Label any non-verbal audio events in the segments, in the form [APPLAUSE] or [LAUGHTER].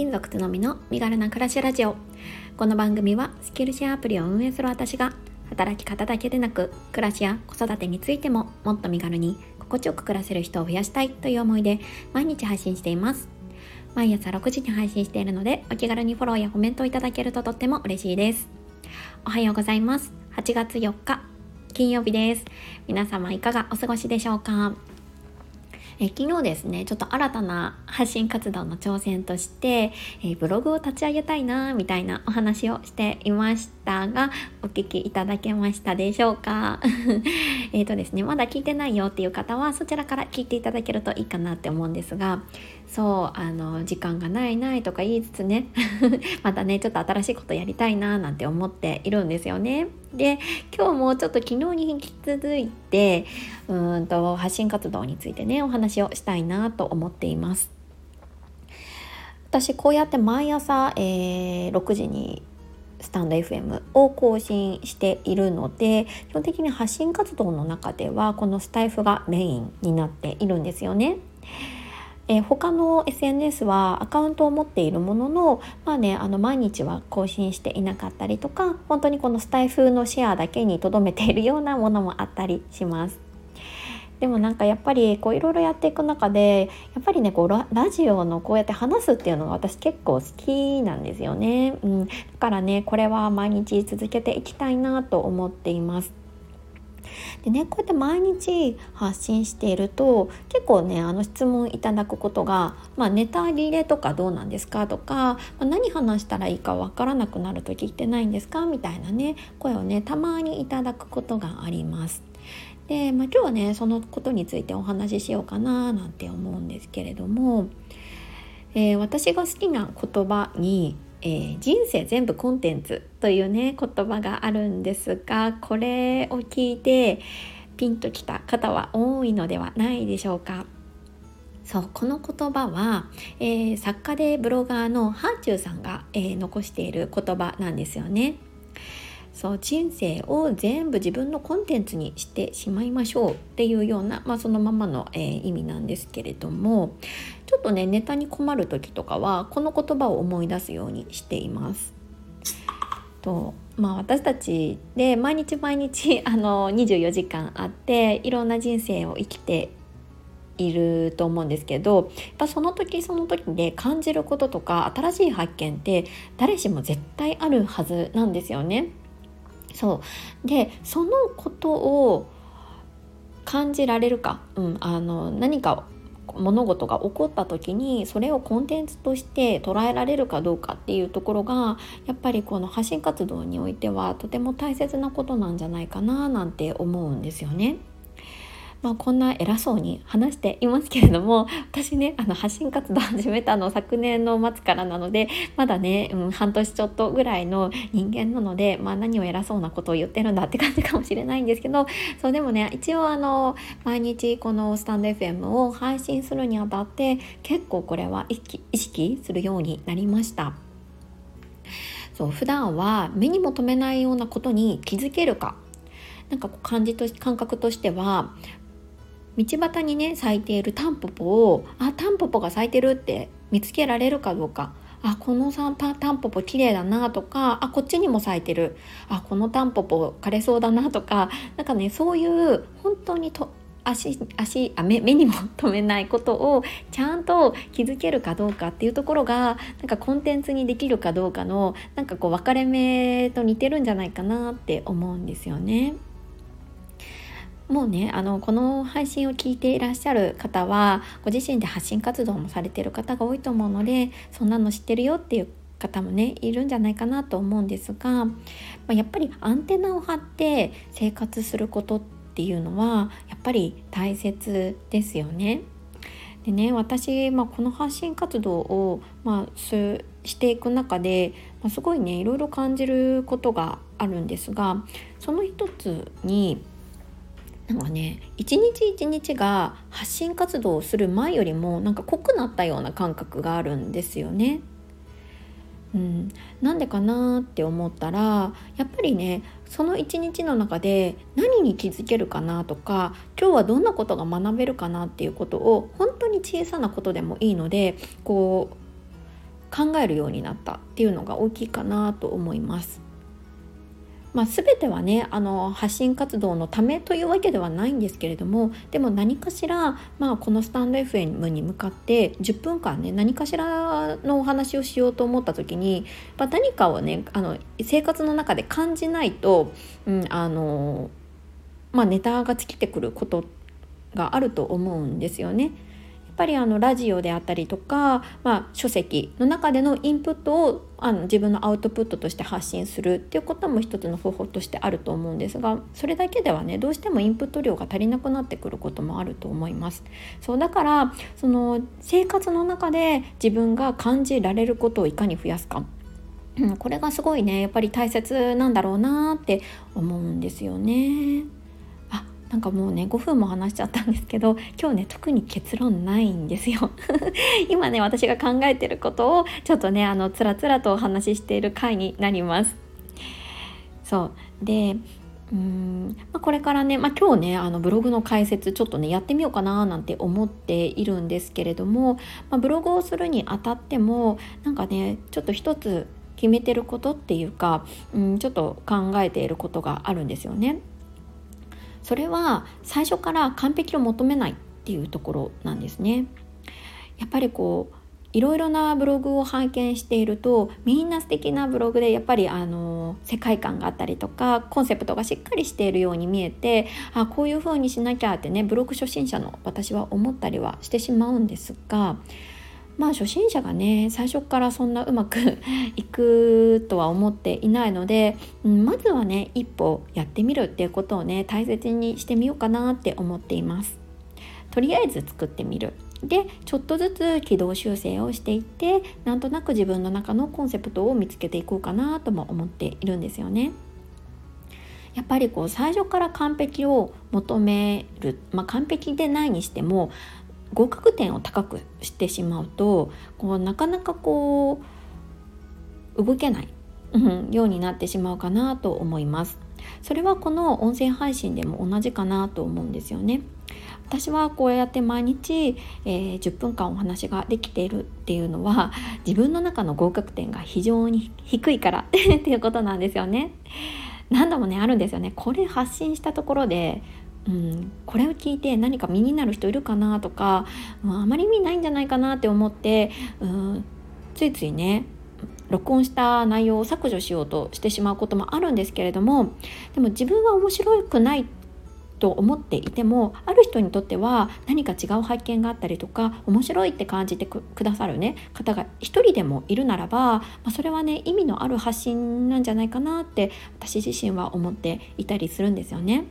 金属つのみの身軽な暮らしラジオ。この番組はスキルシェアアプリを運営する私が働き方だけでなく暮らしや子育てについてももっと身軽に心地よく暮らせる人を増やしたいという思いで毎日配信しています。毎朝6時に配信しているのでお気軽にフォローやコメントをいただけるととっても嬉しいです。おはようございます。8月4日金曜日です。皆様いかがお過ごしでしょうか？え昨日ですねちょっと新たな発信活動の挑戦として、えブログを立ち上げたいなみたいなお話をしていましたがお聞きいただけましたでしょうか？[LAUGHS] えっとですねまだ聞いてないよっていう方はそちらから聞いていただけるといいかなって思うんですがそうあの時間がないないとか言いつつね [LAUGHS] またねちょっと新しいことやりたいななんて思っているんですよね。で今日もちょっと昨日に引き続いてうんと発信活動についてねお話をしたいなと思っています。私こうやって毎朝、えー、6時にスタンド FM を更新しているので基本的に発信活動の中ではこのスタイフがメインになっているんですよね。えー、他の SNS はアカウントを持っているものの,、まあね、あの毎日は更新していなかったりとか本当にこのスタイフのシェアだけにとどめているようなものもあったりします。でもなんかやっぱりこういろいろやっていく中でやっぱりねこうラジオのこうやって話すっていうのが私結構好きなんですよね、うん、だからねこれは毎日続けていきたいなと思っています。でねこうやって毎日発信していると結構ねあの質問いただくことが、まあ、ネタ切れとかどうなんですかとか、まあ、何話したらいいかわからなくなる時ってないんですか？みたいなね声をねたまにいただくことがあります。で、まあ、今日はねそのことについてお話ししようかななんて思うんですけれども、えー、私が好きな言葉にえー、人生全部コンテンツというね言葉があるんですがこれを聞いてピンときた方は多いのではないでしょうか。そうこの言葉は、えー、作家でブロガーのハーチューさんが、えー、残している言葉なんですよね。そう人生を全部自分のコンテンツにしてしまいましょうっていうような、まあ、そのままの、えー、意味なんですけれどもっとねネタに困る時とかはこの言葉を思い出すようにしています。とまあ、私たちで毎日毎日 [LAUGHS] あの24時間あっていろんな人生を生きていると思うんですけどやっぱその時その時で感じることとか新しい発見って誰しも絶対あるはずなんですよね。そうでそのことを感じられるか、うん、あの何か物事が起こった時にそれをコンテンツとして捉えられるかどうかっていうところがやっぱりこの発信活動においてはとても大切なことなんじゃないかななんて思うんですよね。まあ、こんな偉そうに話していますけれども [LAUGHS] 私ねあの発信活動始めたの [LAUGHS] 昨年の末からなのでまだね、うん、半年ちょっとぐらいの人間なので、まあ、何を偉そうなことを言ってるんだって感じかもしれないんですけどそうでもね一応あの毎日このスタンド FM を配信するにあたって結構これは意識するようになりました。そう普段は目にも留めないようなことに気づけるかなんか感じと感覚としては道端にね咲いているタンポポをあタンポポが咲いてるって見つけられるかどうかあこのタンポポ綺麗だなとかあこっちにも咲いてるあこのタンポポ枯れそうだなとかなんかねそういう本当にと足足あ目目にも留めないことをちゃんと気づけるかどうかっていうところがなんかコンテンツにできるかどうかのなんかこう分かれ目と似てるんじゃないかなって思うんですよね。もうねあのこの配信を聞いていらっしゃる方はご自身で発信活動もされてる方が多いと思うのでそんなの知ってるよっていう方もねいるんじゃないかなと思うんですが、まあ、やっぱりアンテナを張って生活することっていうのはやっぱり大切ですよね。でね私、まあ、この発信活動を、まあ、すしていく中で、まあ、すごいねいろいろ感じることがあるんですがその一つになんかね一日一日が発信活動をする前よりもなんか濃くなったような感覚があるんですよね。うん、なんでかなって思ったらやっぱりねその一日の中で何に気づけるかなとか今日はどんなことが学べるかなっていうことを本当に小さなことでもいいのでこう考えるようになったっていうのが大きいかなと思います。まあ、全てはねあの発信活動のためというわけではないんですけれどもでも何かしら、まあ、このスタンド FM に向かって10分間ね何かしらのお話をしようと思った時に、まあ、何かをねあの生活の中で感じないと、うんあのまあ、ネタが尽きてくることがあると思うんですよね。ぱりあのラジオであったりとか、まあ、書籍の中でのインプットをあの自分のアウトプットとして発信するっていうことも一つの方法としてあると思うんですがそれだけではねどうしてもインプット量が足りなくなってくることもあると思います。そうだからその生活の中で自分が感じられることをいかに増やすか、これがすごいねやっぱり大切なんだろうなって思うんですよね。なんかもうね5分も話しちゃったんですけど今日ね特に結論ないんですよ。[LAUGHS] 今ね私が考えてることをちょっとねあのつらつらとお話ししている回になります。そう。でうーん、まあ、これからね、まあ、今日ねあのブログの解説ちょっとねやってみようかななんて思っているんですけれども、まあ、ブログをするにあたってもなんかねちょっと一つ決めてることっていうか、うん、ちょっと考えていることがあるんですよね。それは最初から完璧を求めないっていうところなんですね。やっぱりこういろいろなブログを拝見しているとみんな素敵なブログでやっぱりあの世界観があったりとかコンセプトがしっかりしているように見えてあこういう風にしなきゃってねブログ初心者の私は思ったりはしてしまうんですがまあ初心者がね最初からそんなうまく [LAUGHS] いくとは思っていないので、うん、まずはね一歩やってみるっていうことをね大切にしてみようかなって思っています。とりあえず作ってみるでちょっとずつ軌道修正をしていってなんとなく自分の中のコンセプトを見つけていこうかなとも思っているんですよね。やっぱりこう最初から完璧を求める、まあ、完璧でないにしても合格点を高くしてしまうとこうなかなかこう動けない、うん、ようになってしまうかなと思います。それはこの音声配信でも同じかなと思うんですよね。私はこうやって毎日、えー、10分間お話ができているっていうのは自分の中の合格点が非常に低いから [LAUGHS] っていうことなんですよね。何度もねあるんですよね。これ発信したところでうん、これを聞いて何か身になる人いるかなとか、うん、あまり意味ないんじゃないかなって思って、うん、ついついね録音した内容を削除しようとしてしまうこともあるんですけれどもでも自分は面白くないと思っていてもある人にとっては何か違う発見があったりとか面白いって感じてくださるね方が一人でもいるならば、まあ、それはね意味のある発信なんじゃないかなって私自身は思っていたりするんですよね。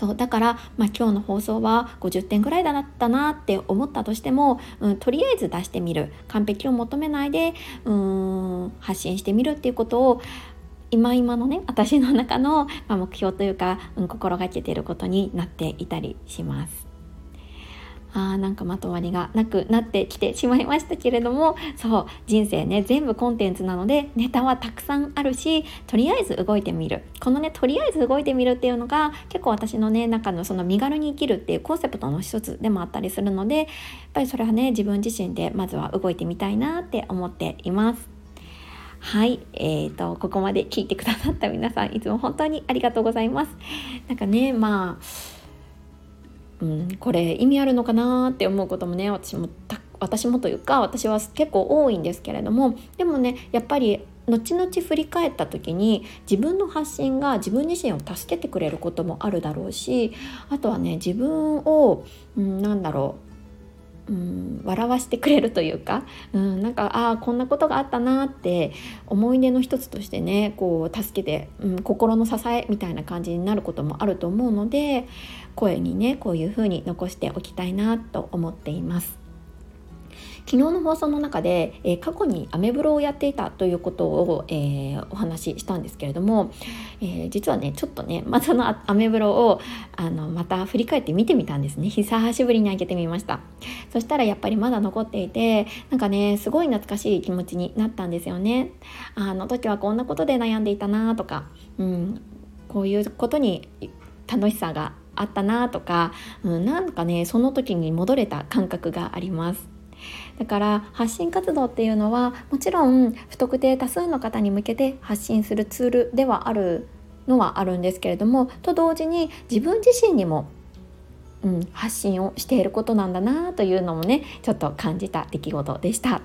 そうだから、まあ、今日の放送は50点ぐらいだったなって思ったとしても、うん、とりあえず出してみる完璧を求めないでうん発信してみるっていうことを今今のね私の中の、目標というか、うん、心がけてることになっていたりします。あーなんかまとまりがなくなってきてしまいましたけれどもそう人生ね全部コンテンツなのでネタはたくさんあるしとりあえず動いてみるこのねとりあえず動いてみるっていうのが結構私のね中のその身軽に生きるっていうコンセプトの一つでもあったりするのでやっぱりそれはね自分自身でまずは動いてみたいなって思っています。はい、えーと、ここまで聞いてくださった皆さんいつも本当にありがとうございます。なんかねまあうん、これ意味あるのかなって思うこともね私も私もというか私は結構多いんですけれどもでもねやっぱり後々振り返った時に自分の発信が自分自身を助けてくれることもあるだろうしあとはね自分を、うん、なんだろううん、笑わしてくれるというか、うん、なんかああこんなことがあったなって思い出の一つとしてねこう助けて、うん、心の支えみたいな感じになることもあると思うので声にねこういうふうに残しておきたいなと思っています。昨日の放送の中で、えー、過去にアメブロをやっていたということを、えー、お話ししたんですけれども、えー、実はねちょっとね、まあ、そのアメブロをあのまた振り返って見てみたんですね。久しぶりに開けてみました。そしたらやっぱりまだ残っていてなんかねすごい懐かしい気持ちになったんですよね。あの時はこんなことで悩んでいたなとか、うん、こういうことに楽しさがあったなとか、うん、なんかねその時に戻れた感覚があります。だから発信活動っていうのはもちろん不特定多数の方に向けて発信するツールではあるのはあるんですけれどもと同時に自分自身にもうん、発信をしていることなんだなというのもねちょっと感じた出来事でした。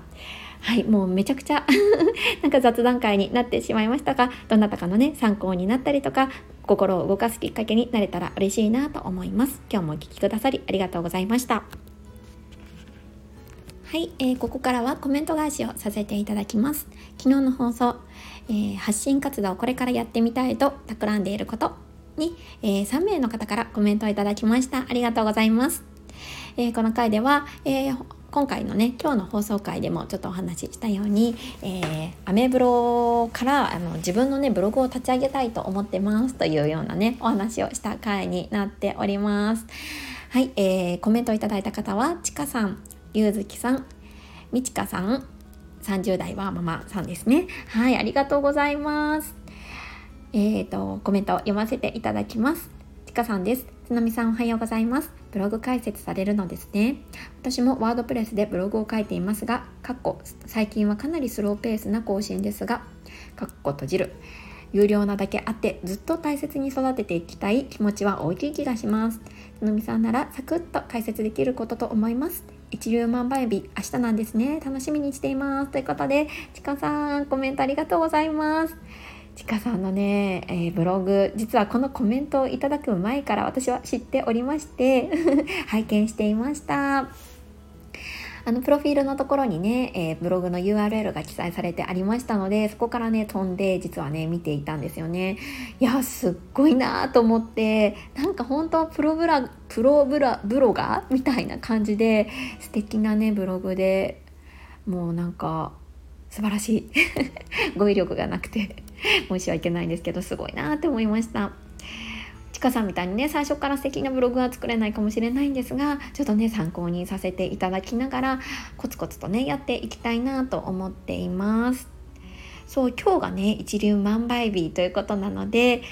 はいもうめちゃくちゃ [LAUGHS] なんか雑談会になってしまいましたがどなたかのね参考になったりとか心を動かすきっかけになれたら嬉しいなと思います今日もお聴きくださりありがとうございましたはい、えー、ここからはコメント返しをさせていただきます。昨日の放送、えー、発信活動をこれからやってみたいと企んでいることに、えー、3名の方からコメントをいただきました。ありがとうございます、えー、この回では、えー、今回のね今日の放送回でもちょっとお話ししたように、えー、アメブロからあの自分のねブログを立ち上げたいと思ってます。というようなねお話をした回になっております。はい、えー、コメントいただいた方はちかさん。ゆうずきさんみちかさん30代はママさんですね。はいありがとうございます。えっ、ー、とコメント読ませていただきます。ちかさんです。つのみさんおはようございます。ブログ解説されるのですね。私もワードプレスでブログを書いていますがかっこ最近はかなりスローペースな更新ですがかっこ閉じる。有料なだけあってずっと大切に育てていきたい気持ちは大きい気がします。つのみさんならサクッと解説できることと思います。一粒万倍日明日なんですね。楽しみにしています。ということでちかさんコメントありがとうございます。ちかさんのね、えー、ブログ実はこのコメントをいただく前から私は知っておりまして [LAUGHS] 拝見していました。あのプロフィールのところにね、えー、ブログの URL が記載されてありましたのでそこからね飛んで実はね見ていたんですよね。いやすっごいなと思ってなんか本当はプロブラプロブラブロガーみたいな感じで素敵なねブログでもうなんか素晴らしい。[LAUGHS] 語彙力がなくて申し訳ないんですけどすごいなって思いました。ちかさんみたいにね最初から素敵なブログは作れないかもしれないんですがちょっとね参考にさせていただきながらコツコツとねやっていきたいなと思っています。そう今日がね一流万倍日ということなので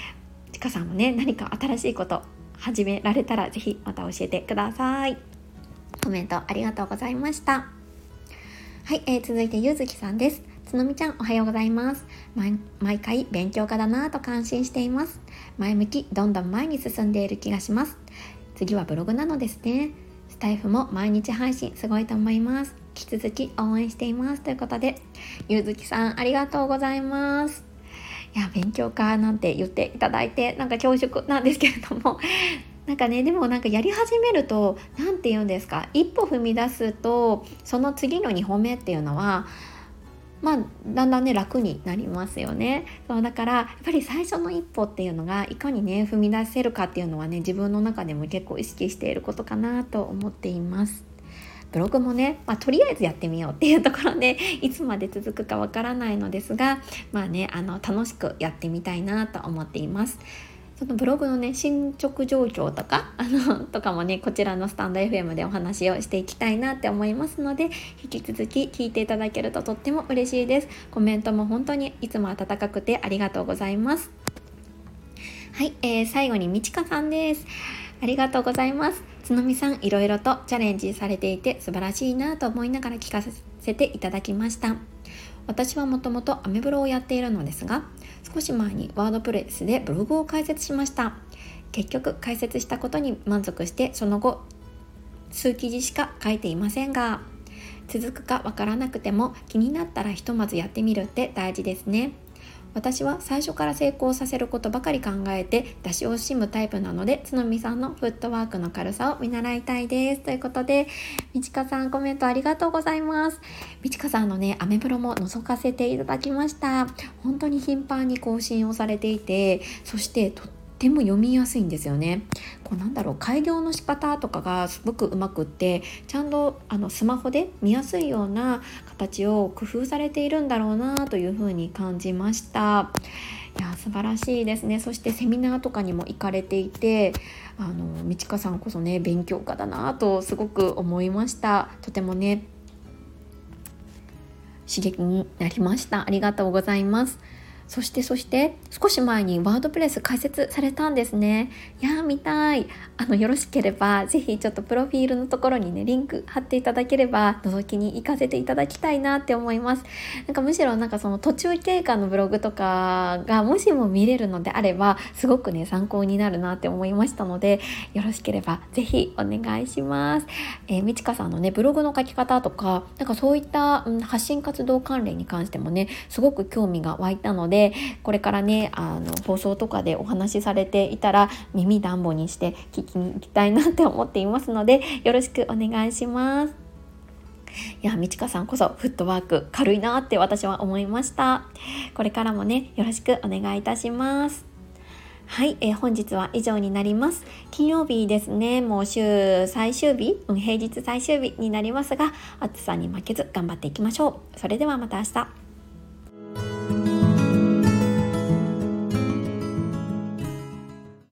ちかさんもね何か新しいこと始められたら是非また教えてください。コメントありがとうございました。はい、えー、続いてゆずきさんです。つのみちゃんおはようございます。毎回勉強家だなぁと感心しています。前向きどんどん前に進んでいる気がします。次はブログなのですね。スタイフも毎日配信すごいと思います。引き続き応援しています。ということでゆずきさんありがとうございます。いや勉強家なんて言っていただいてなんか恐縮なんですけれども。[LAUGHS] なんかねでもなんかやり始めると何て言うんですか？一歩踏み出すとその次の2歩目っていうのはまあ、だんだんね楽になりますよねそうだからやっぱり最初の一歩っていうのがいかにね踏み出せるかっていうのはね自分の中でも結構意識していることかなと思っています。ブログもね、まあ、とりあえずやってみようっていうところでいつまで続くかわからないのですがまあねあの楽しくやってみたいなと思っています。そのブログのね進捗状況とか [LAUGHS] あのとかもねこちらのスタンド FM でお話をしていきたいなって思いますので引き続き聞いていただけるととっても嬉しいです。コメントも本当にいつも温かくてありがとうございます。はい、えー、最後にみちかさんです。ありがとうございます。つのみさんいろいろとチャレンジされていて素晴らしいなと思いながら聞かせていただきました。私はもともとアメブロをやっているのですが少し前にワードプレスでブログを開設しました。結局開設したことに満足してその後数記事しか書いていませんが続くかわからなくても気になったらひとまずやってみるって大事ですね。私は最初から成功させることばかり考えて出し惜しむタイプなので津波さんのフットワークの軽さを見習いたいです。ということでみちかさんコメントありがとうございます。みちかさんのねアメブロも覗かせていただきました。本当に頻繁に更新をされていてそしてとっても読みやすいんですよね。こうなんだろう開業の仕方とかがすごくうまくってちゃんとあのスマホで見やすいような形を工夫されているんだろうなというふうに感じました。いや素晴らしいですねそしてセミナーとかにも行かれていてあの道香さんこそね勉強家だなとすごく思いましたとてもね刺激になりましたありがとうございますそしてそして少し前にワードプレス開設されたんですね。いやー見たい。あのよろしければぜひちょっとプロフィールのところにねリンク貼っていただければ覗きに行かせていただきたいなって思います。なんかむしろなんかその途中経過のブログとかがもしも見れるのであればすごくね参考になるなって思いましたのでよろしければぜひお願いします。えー、みちかさんのねブログの書き方とかなんかそういった、うん、発信活動関連に関してもねすごく興味が湧いたのででこれからねあの放送とかでお話しされていたら耳暖房にして聞きに行きたいなって思っていますのでよろしくお願いします。いや、みちかさんこそフットワーク軽いなって私は思いました。これからもね、よろしくお願いいたします。はい、えー、本日は以上になります。金曜日ですね、もう週最終日、うん、平日最終日になりますが、暑さに負けず頑張っていきましょう。それではまた明日。